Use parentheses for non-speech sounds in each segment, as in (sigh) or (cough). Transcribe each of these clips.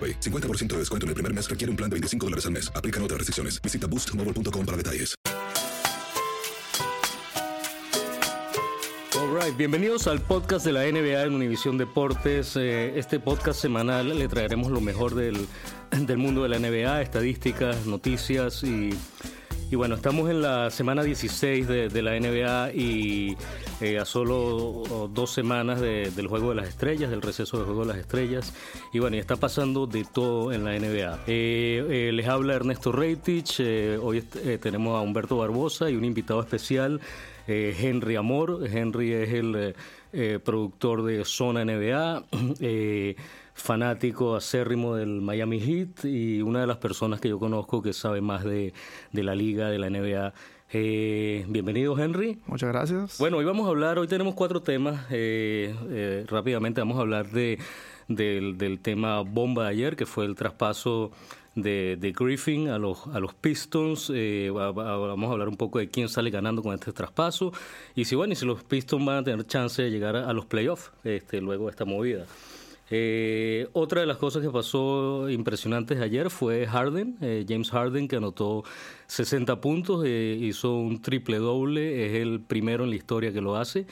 AroPay. 50% de descuento en el primer mes requiere un plan de 25 dólares al mes. Aplican otras restricciones. Visita boostmobile.com para detalles. Alright, bienvenidos al podcast de la NBA en Univisión Deportes. Eh, este podcast semanal le traeremos lo mejor del, del mundo de la NBA, estadísticas, noticias y, y bueno, estamos en la semana 16 de, la NBA y eh, a solo dos semanas de- del Juego de las Estrellas, del receso del Juego de las Estrellas. Y bueno, y está pasando de todo en la NBA. Eh, eh, les habla Ernesto Reitich, hoy tenemos a Humberto Barbosa y un invitado especial, Henry Amor. Henry es el productor de Zona NBA. (clears throat) fanático acérrimo del Miami Heat y una de las personas que yo conozco que sabe más de, de la liga, de la NBA. Eh, bienvenido, Henry. Muchas gracias. Bueno, hoy vamos a hablar, hoy tenemos cuatro temas. eh, eh, rápidamente vamos a hablar de, del, del tema bomba de ayer, que fue el traspaso de, de Griffin a los, a los Pistons. Eh, va- va- vamos a hablar un poco de quién sale ganando con este traspaso. Y si, bueno, y si los Pistons van a tener chance de llegar a, a los playoffs este, luego de esta movida. Eh, otra de las cosas que pasó impresionantes ayer fue Harden, eh, James Harden, que anotó 60 puntos, eh, hizo un triple doble, es el primero en la historia que lo hace.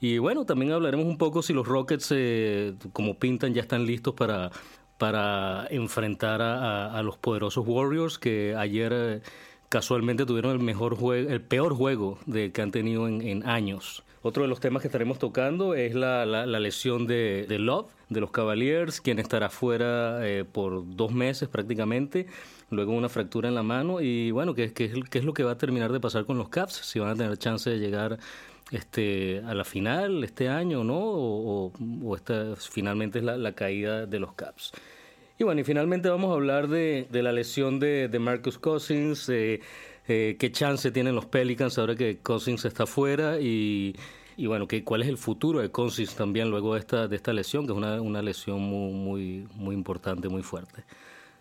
Y bueno, también hablaremos un poco si los Rockets, eh, como pintan, ya están listos para, para enfrentar a, los poderosos Warriors, que ayer casualmente tuvieron el mejor juego, el peor juego de, que han tenido en, en años. Otro de los temas que estaremos tocando es la, la- lesión de, Love, de los Cavaliers, quien estará fuera eh, por dos meses prácticamente, luego una fractura en la mano y bueno, ¿qué, qué, es- qué es lo que va a terminar de pasar con los Caps? Si van a tener chance de llegar este, a la final este año, ¿no? O, esta finalmente es la, la caída de los Caps. Y bueno, y finalmente vamos a hablar de, de la lesión de, de Marcus Cousins, eh, eh, qué chance tienen los Pelicans ahora que Cousins está fuera y, y bueno, que, cuál es el futuro de Cousins también luego de esta, de esta lesión, que es una, una lesión muy, muy, muy importante, muy fuerte.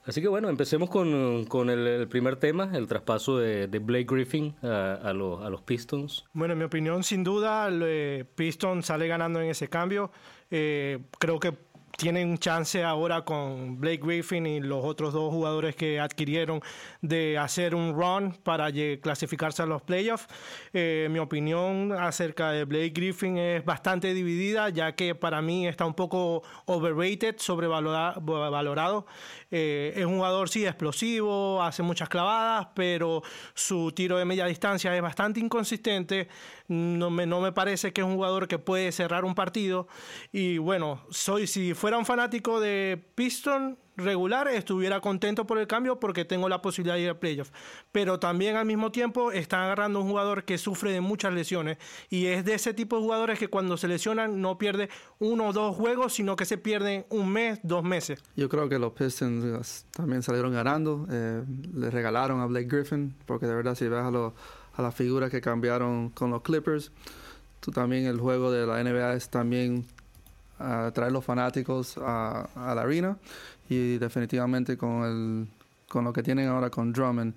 Así que bueno, empecemos con, con el, primer tema, el traspaso de, Blake Griffin a, a los, a los Pistons. Bueno, en mi opinión, sin duda, el, eh, Piston sale ganando en ese cambio. Eh, creo que tienen chance ahora con Blake Griffin y los otros dos jugadores que adquirieron de hacer un run para clasificarse a los playoffs. Eh, mi opinión acerca de Blake Griffin es bastante dividida, ya que para mí está un poco overrated, sobrevalorado. Eh, es un jugador, sí, explosivo, hace muchas clavadas, pero su tiro de media distancia es bastante inconsistente. No me, no me parece que es un jugador que puede cerrar un partido. Y bueno, soy, si fuera un fanático de Piston regular, estuviera contento por el cambio porque tengo la posibilidad de ir a playoff. Pero también al mismo tiempo están agarrando un jugador que sufre de muchas lesiones y es de ese tipo de jugadores que cuando se lesionan no pierde uno o dos juegos, sino que se pierden un mes, dos meses. Yo creo que los Pistons también salieron ganando. Eh, le regalaron a Blake Griffin porque de verdad si ves a, a las figuras que cambiaron con los Clippers, tú también el juego de la NBA es también a traer los fanáticos a, la arena y definitivamente con, el, con lo que tienen ahora con Drummond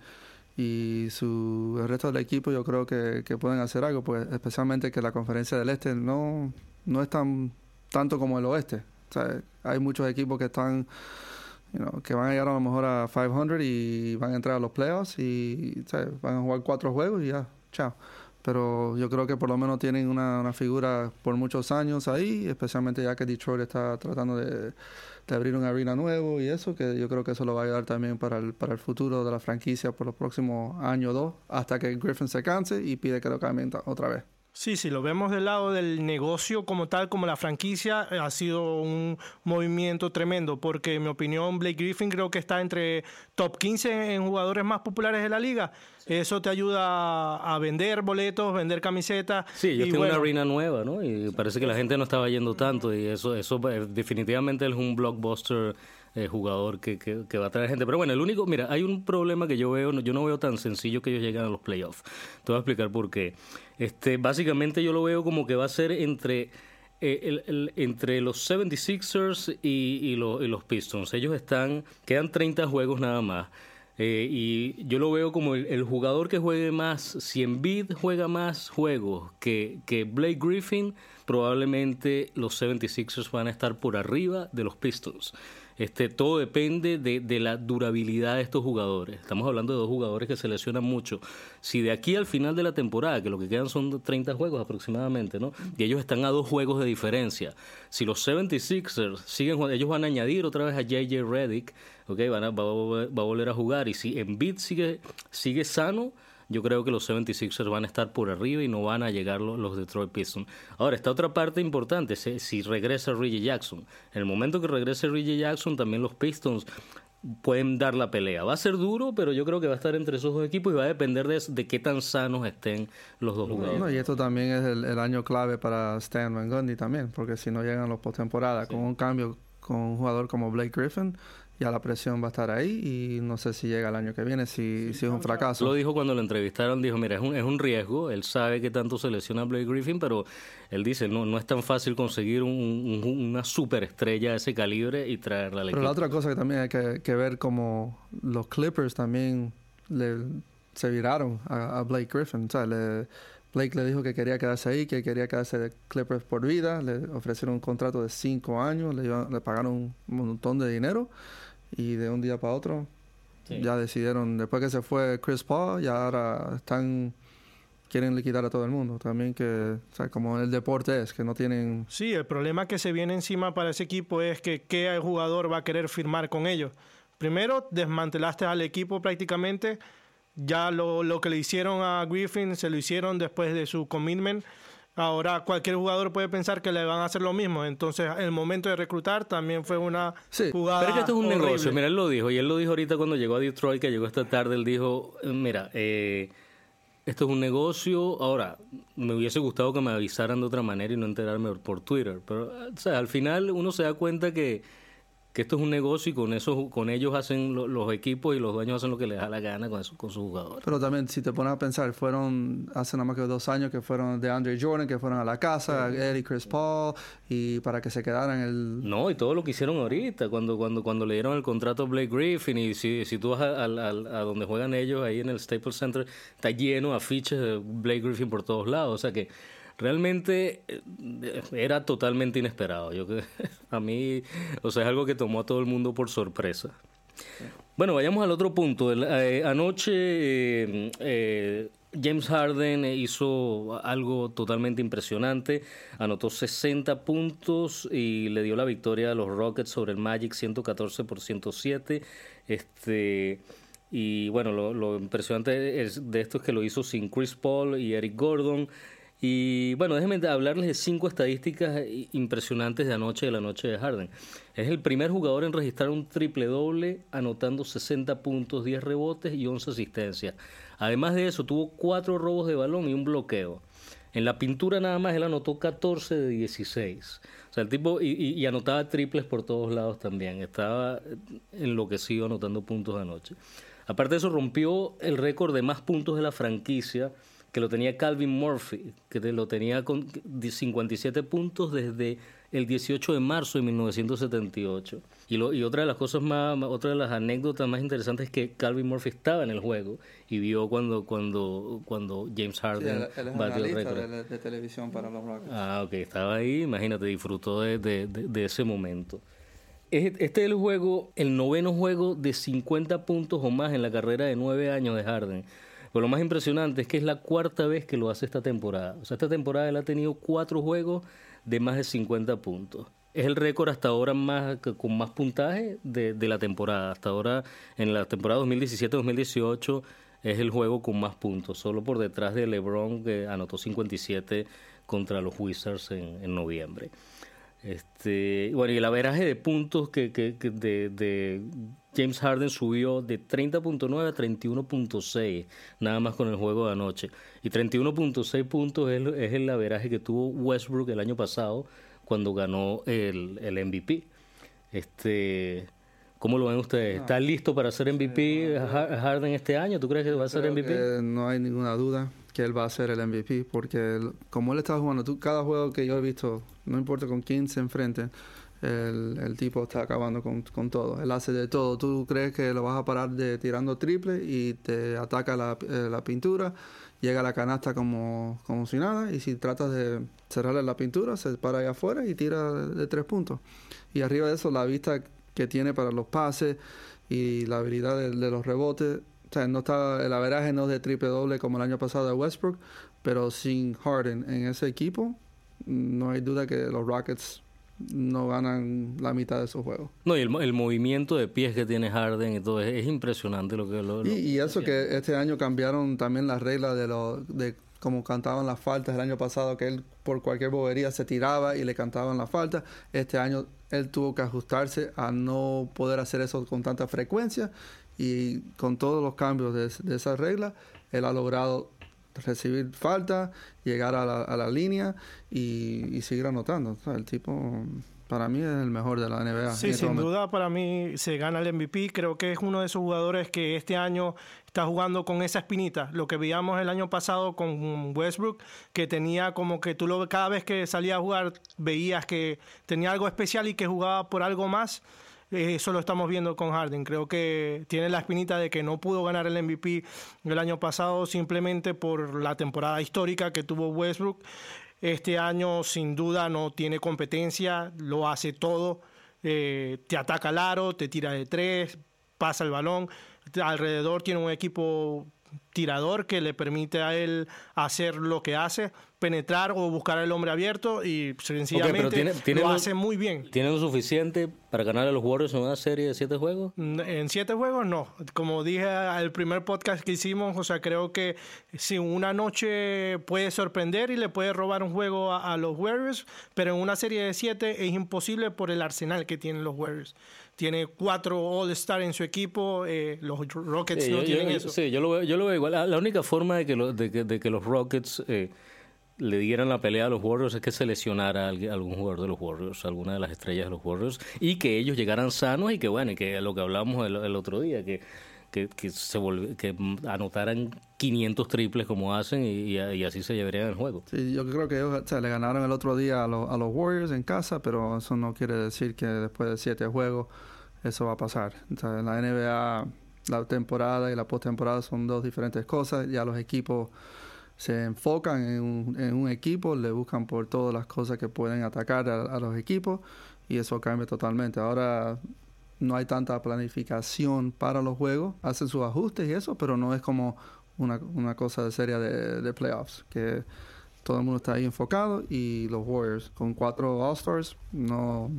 y su, el resto del equipo yo creo que, pueden hacer algo, pues especialmente que la conferencia del este no, no es tan tanto como el oeste. hay muchos equipos que están que van a llegar a lo mejor a 500 y van a entrar a los playoffs y van a jugar cuatro juegos y ya, chao pero yo creo que por lo menos tienen una, una, figura por muchos años ahí, especialmente ya que Detroit está tratando de, abrir un arena nuevo y eso, que yo creo que eso lo va a ayudar también para el, para el futuro de la franquicia por los próximos años o dos, hasta que Griffin se canse y pide que lo cambien otra vez. Sí, sí, lo vemos del lado del negocio como tal, como la franquicia, eh, ha sido un movimiento tremendo, porque en mi opinión Blake Griffin creo que está entre top 15 en jugadores más populares de la liga. Eso te ayuda a vender boletos, vender camisetas. Sí, yo tengo una arena nueva, ¿no? Y parece que la gente no estaba yendo tanto y eso, eso eh, definitivamente es un blockbuster eh, jugador que, que, va a traer gente. Pero bueno, el único, mira, hay un problema que yo veo, yo no veo tan sencillo que ellos lleguen a los playoffs. Te voy a explicar por qué. Este, básicamente yo lo veo como que va a ser entre... Eh, el, entre los 76ers y, los, Pistons. Ellos están, quedan 30 juegos nada más. Eh, y yo lo veo como el, jugador que juegue más, si Embiid juega más juegos que, que Blake Griffin, probablemente los 76ers van a estar por arriba de los Pistons. Este, todo depende de, la durabilidad de estos jugadores. Estamos hablando de dos jugadores que se lesionan mucho. Si de aquí al final de la temporada, que lo que quedan son 30 juegos aproximadamente, ¿no? Y ellos están a dos juegos de diferencia. Si los 76ers siguen ellos van a añadir otra vez a JJ Redick, ¿ok? Van a, va, a volver a jugar. Y si Embiid sigue, sigue sano, yo creo que los 76ers van a estar por arriba y no van a llegar los, Detroit Pistons. Ahora, está otra parte importante, si, regresa Reggie Jackson. En el momento que regrese Reggie Jackson, también los Pistons pueden dar la pelea. Va a ser duro, pero yo creo que va a estar entre esos dos equipos y va a depender de, qué tan sanos estén los dos jugadores. y esto también es el, año clave para Stan Van Gundy también, porque si no llegan los postemporada con un cambio con un jugador como Blake Griffin, ya la presión va a estar ahí y no sé si llega el año que viene, si, si es un fracaso. Lo dijo cuando lo entrevistaron, dijo, mira, es un, es un riesgo, él sabe que tanto se lesiona Blake Griffin, pero él dice, no, no es tan fácil conseguir un, una superestrella de ese calibre y traerla al Pero la otra cosa que también hay que, ver como los Clippers también le, se viraron a, Blake Griffin, o sea, le, Blake le dijo que quería quedarse ahí, que quería quedarse de Clippers por vida, le ofrecieron un contrato de cinco años, le, le pagaron un montón de dinero y de un día para otro ya decidieron, después que se fue Chris Paul, ya ahora están quieren liquidar a todo el mundo. También que, o sea, como el deporte es, que no tienen... Sí, el problema que se viene encima para ese equipo es que qué jugador va a querer firmar con ellos. Primero, desmantelaste al equipo prácticamente. Ya lo, lo que le hicieron a Griffin se lo hicieron después de su commitment Ahora cualquier jugador puede pensar que le van a hacer lo mismo. Entonces, el momento de reclutar también fue una jugada. Pero es que esto es un negocio. Mira, él lo dijo. Y él lo dijo ahorita cuando llegó a Detroit, que llegó esta tarde. Él dijo: Mira, eh, esto es un negocio. Ahora, me hubiese gustado que me avisaran de otra manera y no enterarme por Twitter. Pero, o sea, al final uno se da cuenta que que esto es un negocio y con eso con ellos hacen los equipos y los dueños hacen lo que les da la gana con, con sus jugadores. Pero también, si te pones a pensar, fueron hace nada más que dos años que fueron de Andre Jordan, que fueron a la casa, Eddie Chris Paul, y para que se quedaran el... No, y todo lo que hicieron ahorita, cuando cuando cuando le dieron el contrato a Blake Griffin, y si, si tú vas a, a, donde juegan ellos, ahí en el Staples Center, está lleno de afiches de Blake Griffin por todos lados, o sea que realmente eh, era totalmente inesperado. Yo (laughs) a mí, o sea, es algo que tomó a todo el mundo por sorpresa. Bueno, vayamos al otro punto. Eh, anoche eh, James Harden hizo algo totalmente impresionante. Anotó 60 puntos y le dio la victoria a los Rockets sobre el Magic 114 por 107. Este y bueno, lo, lo impresionante de esto es que lo hizo sin Chris Paul y Eric Gordon Y bueno, déjenme hablarles de cinco estadísticas impresionantes de anoche de la noche de Harden. Es el primer jugador en registrar un triple doble, anotando 60 puntos, 10 rebotes y 11 asistencias. Además de eso, tuvo cuatro robos de balón y un bloqueo. En la pintura nada más él anotó 14 de 16. O sea, el tipo y, anotaba triples por todos lados también. Estaba enloquecido anotando puntos anoche. Aparte de eso, rompió el récord de más puntos de la franquicia que lo tenía Calvin Murphy, que lo tenía con 57 puntos desde el 18 de marzo de 1978. Y, lo, y otra de las cosas más, otra de las anécdotas más interesantes es que Calvin Murphy estaba en el juego y vio cuando cuando cuando James Harden batió el récord. De, televisión para los Rockets. Ah, ok, estaba ahí, imagínate, disfrutó de, de ese momento. Este es el juego, el noveno juego de 50 puntos o más en la carrera de nueve años de Harden. Pero lo más impresionante es que es la cuarta vez que lo hace esta temporada. O sea, esta temporada él ha tenido cuatro juegos de más de 50 puntos. Es el récord hasta ahora más con más puntaje de, de la temporada. Hasta ahora, en la temporada 2017-2018, es el juego con más puntos, solo por detrás de LeBron, que anotó 57 contra los Wizards en, noviembre. Este, bueno, y el averaje de puntos que, que, de, James Harden subió de 30.9 a 31.6, nada más con el juego de anoche. Y 31.6 puntos es, es el averaje que tuvo Westbrook el año pasado cuando ganó el, el MVP. Este, ¿Cómo lo ven ustedes? ¿Está listo para ser MVP Harden este año? ¿Tú crees que va a ser MVP? no hay ninguna duda que él va a ser el MVP, porque como él está jugando, tú, cada juego que yo he visto, no importa con quién se enfrente, el, tipo está acabando con, todo. Él hace de todo. Tú crees que lo vas a parar de tirando triple y te ataca la, eh, pintura, llega a la canasta como, como si nada, y si tratas de cerrarle la pintura, se para allá afuera y tira de, tres puntos. Y arriba de eso, la vista que tiene para los pases y la habilidad de los rebotes o sea, no está el averaje no es de triple doble como el año pasado de Westbrook, pero sin Harden en ese equipo, no hay duda que los Rockets no ganan la mitad de esos juegos. No, y el, movimiento de pies que tiene Harden y todo, es, impresionante lo que lo, y, y, eso que este año cambiaron también las reglas de lo de cómo cantaban las faltas el año pasado, que él por cualquier bobería se tiraba y le cantaban las faltas. Este año él tuvo que ajustarse a no poder hacer eso con tanta frecuencia y con todos los cambios de, esa regla, él ha logrado recibir falta, llegar a la, a la línea y, seguir anotando. el tipo para mí es el mejor de la NBA. Sí, sin duda para mí se gana el MVP. Creo que es uno de esos jugadores que este año está jugando con esa espinita. Lo que veíamos el año pasado con Westbrook, que tenía como que tú lo cada vez que salía a jugar veías que tenía algo especial y que jugaba por algo más. Eh, eso lo estamos viendo con Harden. Creo que tiene la espinita de que no pudo ganar el MVP el año pasado simplemente por la temporada histórica que tuvo Westbrook. Este año sin duda no tiene competencia, lo hace todo. Eh, te ataca al aro, te tira de tres, pasa el balón. Alrededor tiene un equipo tirador que le permite a él hacer lo que hace, penetrar o buscar al hombre abierto y sencillamente lo hace muy bien. ¿Tiene lo suficiente para ganar a los Warriors en una serie de siete juegos? En siete juegos no. Como dije al primer podcast que hicimos, o sea, creo que si una noche puede sorprender y le puede robar un juego a, los Warriors, pero en una serie de siete es imposible por el arsenal que tienen los Warriors tiene cuatro All-Star en su equipo, eh, los Rockets no tienen eso. Sí, yo lo veo, yo lo veo igual. La, única forma de que, de que, los Rockets eh, le dieran la pelea a los Warriors es que se lesionara a algún jugador de los Warriors, alguna de las estrellas de los Warriors, y que ellos llegaran sanos y que, bueno, y que lo que hablamos el, otro día, que, que, se que anotaran 500 triples como hacen y, así se llevarían el juego. Sí, yo creo que ellos le ganaron el otro día a, a los Warriors en casa, pero eso no quiere decir que después de siete juegos eso va a pasar. en la NBA la temporada y la postemporada son dos diferentes cosas. Ya los equipos se enfocan en un, en un, equipo, le buscan por todas las cosas que pueden atacar a, los equipos y eso cambia totalmente. Ahora no hay tanta planificación para los juegos, hacen sus ajustes y eso, pero no es como una, una cosa de serie de, de playoffs, que todo el mundo está ahí enfocado y los Warriors con cuatro All-Stars no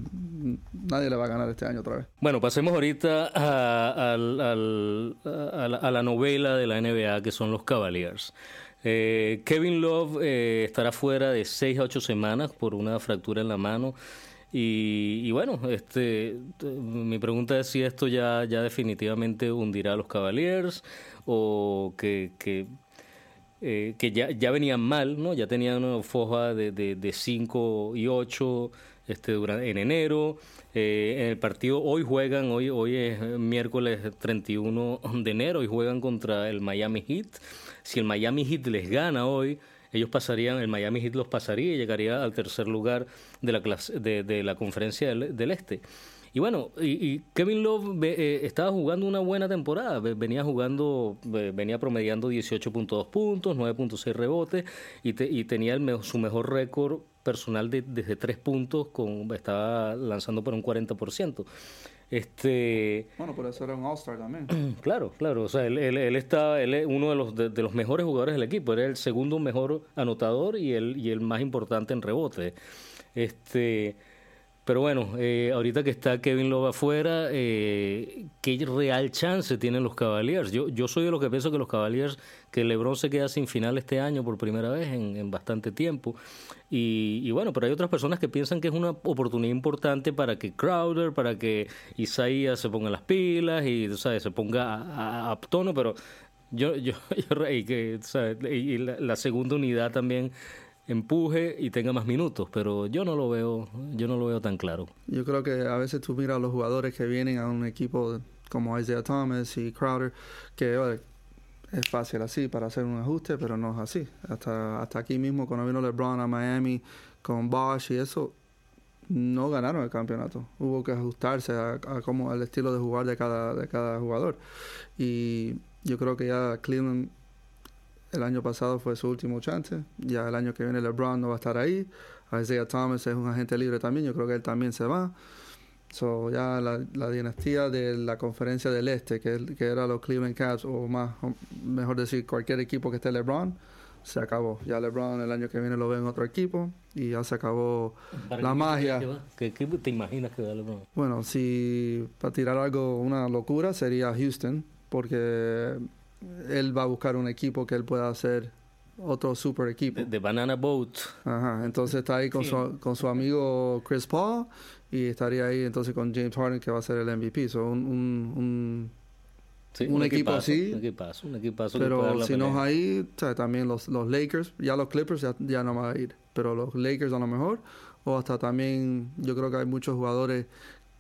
nadie le va a ganar este año otra vez. Bueno, pasemos ahorita a, la, novela de la NBA que son los Cavaliers. Eh, Kevin Love eh, estará fuera de 6 a 8 semanas por una fractura en la mano. Y, bueno, este, mi pregunta es si esto ya, ya definitivamente hundirá a los Cavaliers o que, que, eh, ya, ya venían mal, ¿no? Ya tenían una foja de, de, 5 y 8 este, durante, en enero. Eh, en el partido hoy juegan, hoy, hoy es miércoles 31 de enero y juegan contra el Miami Heat. Si el Miami Heat les gana hoy, ellos pasarían, el Miami Heat los pasaría y llegaría al tercer lugar de la, clase, de, la conferencia del, Este. Y bueno, y, Kevin Love eh, estaba jugando una buena temporada, venía jugando, venía promediando 18.2 puntos, 9.6 rebotes y, y tenía el, su mejor récord personal de, desde 3 puntos, con, estaba lanzando por un 40%. Este, bueno, por eso era un All-Star también. (clears throat) Claro, claro. O sea, él, él, él está, él es uno de los, de, los mejores jugadores del equipo. Era el segundo mejor anotador y el, y el más importante en rebote. Este, pero bueno, eh, ahorita que está Kevin Love afuera, eh, ¿qué real chance tienen los Cavaliers? Yo, yo soy de los que pienso que los Cavaliers, que LeBron se queda sin final este año por primera vez en, bastante tiempo. Y, bueno, pero hay otras personas que piensan que es una oportunidad importante para que Crowder, para que Isaiah se ponga las pilas y ¿sabes? se ponga a, tono, pero yo, yo, (laughs) y, que, y la segunda unidad también empuje y tenga más minutos, pero yo no lo veo, yo no lo veo tan claro. Yo creo que a veces tú miras a los jugadores que vienen a un equipo como Isaiah Thomas y Crowder, que es fácil así para hacer un ajuste, pero no es así. Hasta, hasta aquí mismo, cuando vino LeBron a Miami con Bosch y eso, no ganaron el campeonato. Hubo que ajustarse a, a cómo, al estilo de jugar de cada, de cada jugador. Y yo creo que ya Cleveland el año pasado fue su último chance. Ya el año que viene LeBron no va a estar ahí. Isaiah Thomas es un agente libre también. Yo creo que él también se va. So, ya la, dinastía de la conferencia del este, que, que era los Cleveland Cavs, o más, mejor decir, cualquier equipo que esté LeBron, se acabó. Ya LeBron el año que viene lo ve en otro equipo y ya se acabó la magia. ¿Qué, ¿Qué, te imaginas que va LeBron? Bueno, si para tirar algo, una locura, sería Houston, porque él va a buscar un equipo que él pueda hacer otro super equipo. De, Banana Boat. Ajá, entonces está ahí con, su, con su amigo Chris Paul y estaría ahí entonces con James Harden que va a ser el MVP. So, un, un, un, equipo así. Un equipazo, un equipazo pero si no es ahí, también los, los Lakers, ya los Clippers ya, ya no van a ir, pero los Lakers a lo mejor, o hasta también yo creo que hay muchos jugadores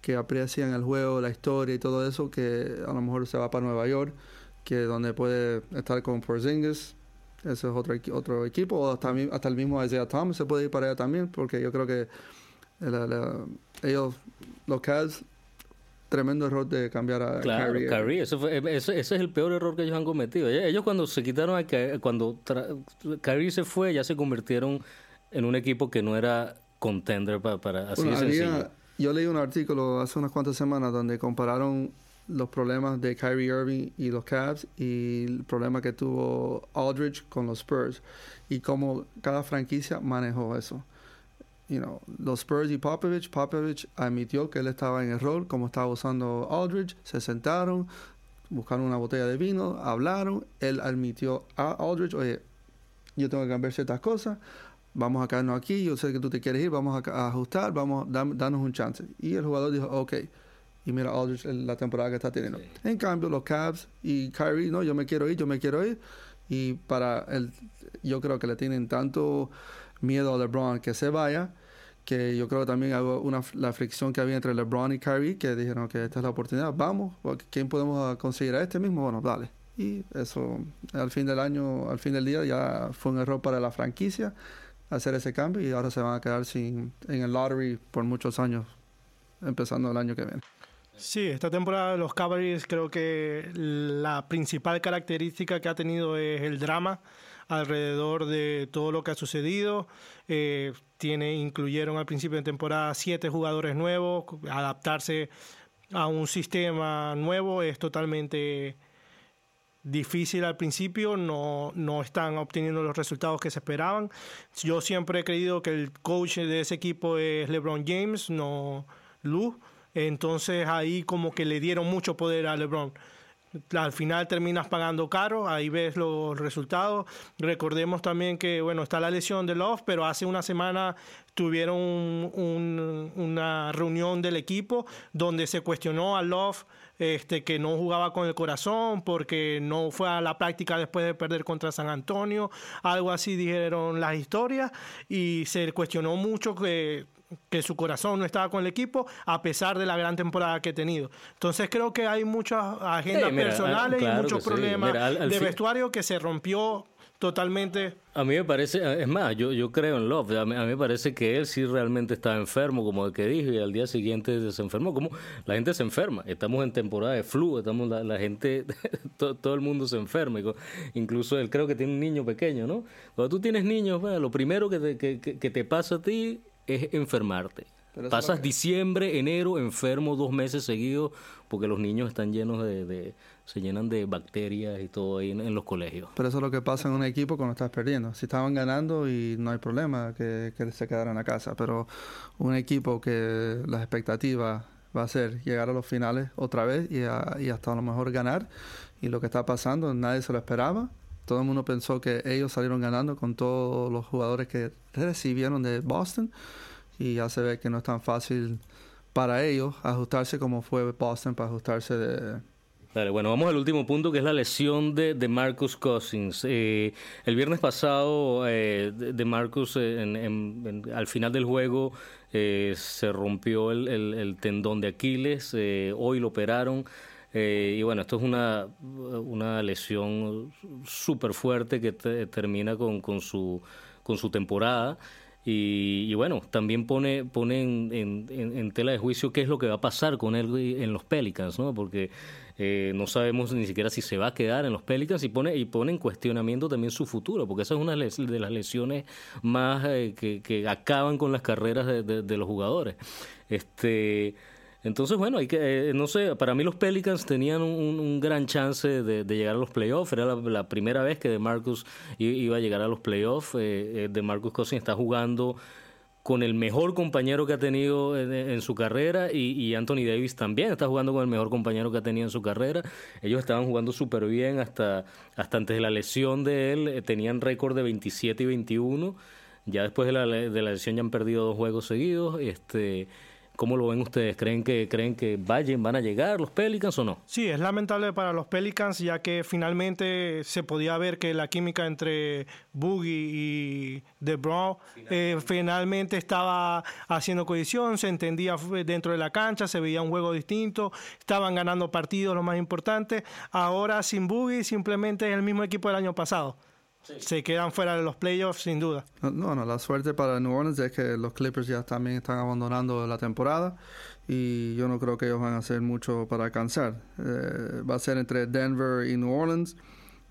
que aprecian el juego, la historia y todo eso, que a lo mejor se va para Nueva York que donde puede estar con Porzingis, ese es otro, otro equipo, o hasta, hasta el mismo Isaiah Thomas se puede ir para allá también, porque yo creo que ellos, los Cavs, tremendo error de cambiar a claro, Kyrie. ese, es el peor error que ellos han cometido. Ellos cuando se quitaron a cuando Kyrie se fue, ya se convirtieron en un equipo que no era contender para, para así de sencillo. yo leí un artículo hace unas cuantas semanas donde compararon los problemas de Kyrie Irving y los Cavs y el problema que tuvo Aldridge con los Spurs y cómo cada franquicia manejó eso. You know, los Spurs y Popovich, Popovich admitió que él estaba en error, como estaba usando Aldridge, se sentaron, buscaron una botella de vino, hablaron, él admitió a Aldridge, oye, yo tengo que cambiar ciertas cosas, vamos a quedarnos aquí, yo sé que tú te quieres ir, vamos a, ajustar, vamos, a darnos un chance. Y el jugador dijo, ok, y mira Aldridge la temporada que está teniendo. En cambio, los Cavs y Kyrie, no, yo me quiero ir, yo me quiero ir. Y para el, yo creo que le tienen tanto miedo a LeBron que se vaya, que yo creo que también hago una, la fricción que había entre LeBron y Kyrie, que dijeron que esta es la oportunidad, vamos, ¿quién podemos conseguir a este mismo? Bueno, dale. Y eso, al fin del año, al fin del día, ya fue un error para la franquicia hacer ese cambio y ahora se van a quedar sin en el lottery por muchos años, empezando el año que viene. Sí, esta temporada de los Cavaliers creo que la principal característica que ha tenido es el drama alrededor de todo lo que ha sucedido. Eh, incluyeron al principio de temporada siete jugadores nuevos. Adaptarse a un sistema nuevo es totalmente difícil al principio, no, no están obteniendo los resultados que se esperaban. Yo siempre he creído que el coach de ese equipo es LeBron James, no Lou. Entonces ahí como que le dieron mucho poder a LeBron. al final terminas pagando caro, ahí ves los resultados. Recordemos también que, bueno, está la lesión de Love, pero hace una semana tuvieron una reunión del equipo donde se cuestionó a Love este, que no jugaba con el corazón porque no fue a la práctica después de perder contra San Antonio, algo así dijeron las historias y se cuestionó mucho que que su corazón no estaba con el equipo a pesar de la gran temporada que ha tenido. Entonces creo que hay muchas agendas personales y muchos problemas de vestuario que se rompió totalmente. A mí me parece, es más, yo, yo creo en Love. A mí, me parece que él sí realmente estaba enfermo, como el que dije, y al día siguiente se enfermó. Como la gente se enferma. Estamos en temporada de flu, estamos la, gente, (laughs) todo, el mundo se enferma. Incluso él creo que tiene un niño pequeño, ¿no? Cuando tú tienes niños, lo primero que te, que, que te pasa a ti es enfermarte. Pasas diciembre, enero enfermo dos meses seguidos porque los niños están llenos de, se llenan de bacterias y todo ahí en, los colegios. Pero eso es lo que pasa en un equipo cuando estás perdiendo. Si estaban ganando y no hay problema que, se quedaran a casa, pero un equipo que las expectativas va a ser llegar a los finales otra vez y, y hasta a lo mejor ganar y lo que está pasando nadie se lo esperaba. Todo el mundo pensó que ellos salieron ganando con todos los jugadores que recibieron de Boston y ya se ve que no es tan fácil para ellos ajustarse como fue Boston para ajustarse de... Dale, bueno, vamos al último punto que es la lesión de, de Marcus Cousins. Eh, el viernes pasado, eh, de Marcus eh, al final del juego se rompió el, el, tendón de Aquiles, hoy lo operaron. Y bueno, esto es una, una lesión súper fuerte que termina con, con, su, con su temporada. Y, bueno, también pone, pone en, tela de juicio qué es lo que va a pasar con él en los Pelicans, ¿no? Porque eh, no sabemos ni siquiera si se va a quedar en los Pelicans y pone, y pone en cuestionamiento también su futuro, porque esa es una de las lesiones más eh, que, acaban con las carreras de los jugadores. Este entonces, bueno, hay que, eh, no sé, para mí los Pelicans tenían un, gran chance de, llegar a los playoffs. Era la, primera vez que DeMarcus iba a llegar a los playoffs. Eh, eh DeMarcus Cousins está jugando con el mejor compañero que ha tenido en, su carrera y, Anthony Davis también está jugando con el mejor compañero que ha tenido en su carrera. Ellos estaban jugando súper bien hasta, hasta antes de la lesión de él. Eh, tenían récord de 27 y 21. Ya después de la, de la lesión ya han perdido dos juegos seguidos. Este ¿Cómo lo ven ustedes? ¿Creen que, creen que vayan, van a llegar los Pelicans o no? Sí, es lamentable para los Pelicans ya que finalmente se podía ver que la química entre Boogie y DeBron eh, finalmente estaba haciendo cohesión, se entendía dentro de la cancha, se veía un juego distinto, estaban ganando partidos, lo más importante. Ahora sin Boogie simplemente es el mismo equipo del año pasado se quedan fuera de los playoffs sin duda. No, no, la suerte para New Orleans es que los Clippers ya también están abandonando la temporada y yo no creo que ellos van a hacer mucho para alcanzar. Eh, va a ser entre Denver y New Orleans.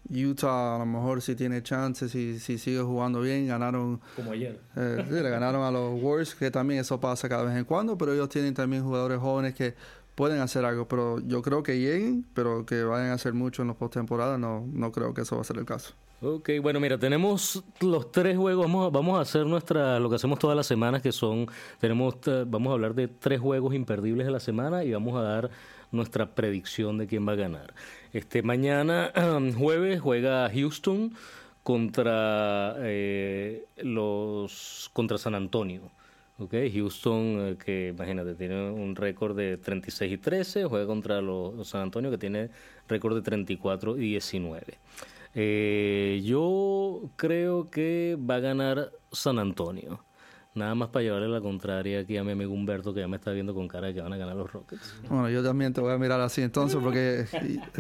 Utah a lo mejor si tiene chances, si, si sigue jugando bien, ganaron... Como ayer. Eh, le ganaron a los (laughs) Warriors, que también eso pasa cada vez en cuando, pero ellos tienen también jugadores jóvenes que pueden hacer algo, pero yo creo que lleguen, pero que vayan a hacer mucho en los postemporadas, no, no creo que eso va a ser el caso. Ok, bueno, mira, tenemos los tres juegos, vamos, vamos a hacer nuestra, lo que hacemos todas las semanas, que son, tenemos, eh, vamos a hablar de tres juegos imperdibles de la semana y vamos a dar nuestra predicción de quién va a ganar. Este mañana, (clears throat) jueves, juega Houston contra eh, los contra San Antonio. Okay, Houston, eh, que imagínate, tiene un récord de 36 y 13, juega contra los San Antonio, que tiene récord de 34 y 19. Eh, yo creo que va a ganar San Antonio. Nada más para llevarle la contraria aquí a mi amigo Humberto, que ya me está viendo con cara de que van a ganar los Rockets. Bueno, yo también te voy a mirar así entonces, porque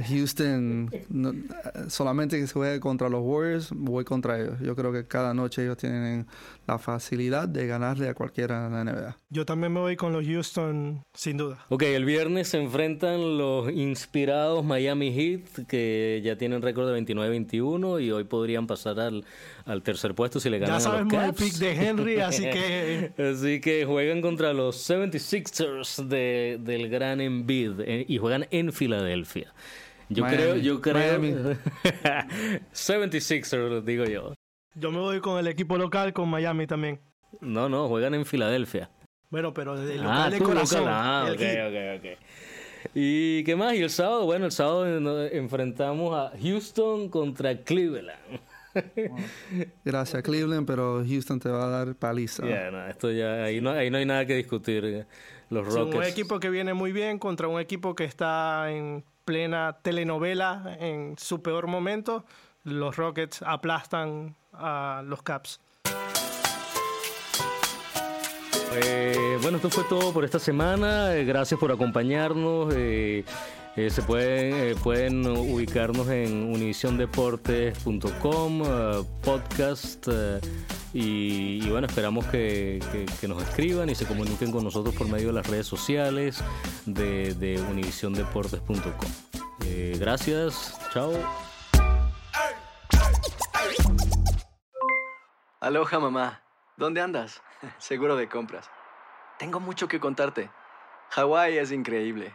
Houston solamente que se juegue contra los Warriors, voy contra ellos. Yo creo que cada noche ellos tienen la facilidad de ganarle a cualquiera en la NBA. Yo también me voy con los Houston, sin duda. Ok, el viernes se enfrentan los inspirados Miami Heat, que ya tienen récord de 29-21 y hoy podrían pasar al, al tercer puesto si le ganan ya sabemos el pick de Henry, así que... (laughs) así que juegan contra los 76ers de, del gran Embiid eh, y juegan en Filadelfia. Yo creo, yo creo... 76ers, (laughs) digo yo. Yo me voy con el equipo local, con Miami también. No, no, juegan en Filadelfia. Bueno, pero el ah, local de corazón. Ah, ok, ok, ok. ¿Y qué más? Y el sábado, bueno, el sábado enfrentamos a Houston contra Cleveland. Gracias Cleveland, pero Houston te va a dar paliza. esto ya, ahí no, ahí no hay nada que discutir. Los Rockets. un equipo que viene muy bien contra un equipo que está en plena telenovela en su peor momento. Los Rockets aplastan a los Caps. Eh, bueno, esto fue todo por esta semana. Eh, gracias por acompañarnos. Eh, se pueden, pueden ubicarnos en univisiondeportes.com, podcast. Y, bueno, esperamos que, nos escriban y se comuniquen con nosotros por medio de las redes sociales de, de univisiondeportes.com. gracias, chao. Aloha mamá, ¿dónde andas? (laughs) Seguro de compras. Tengo mucho que contarte. Hawái es increíble.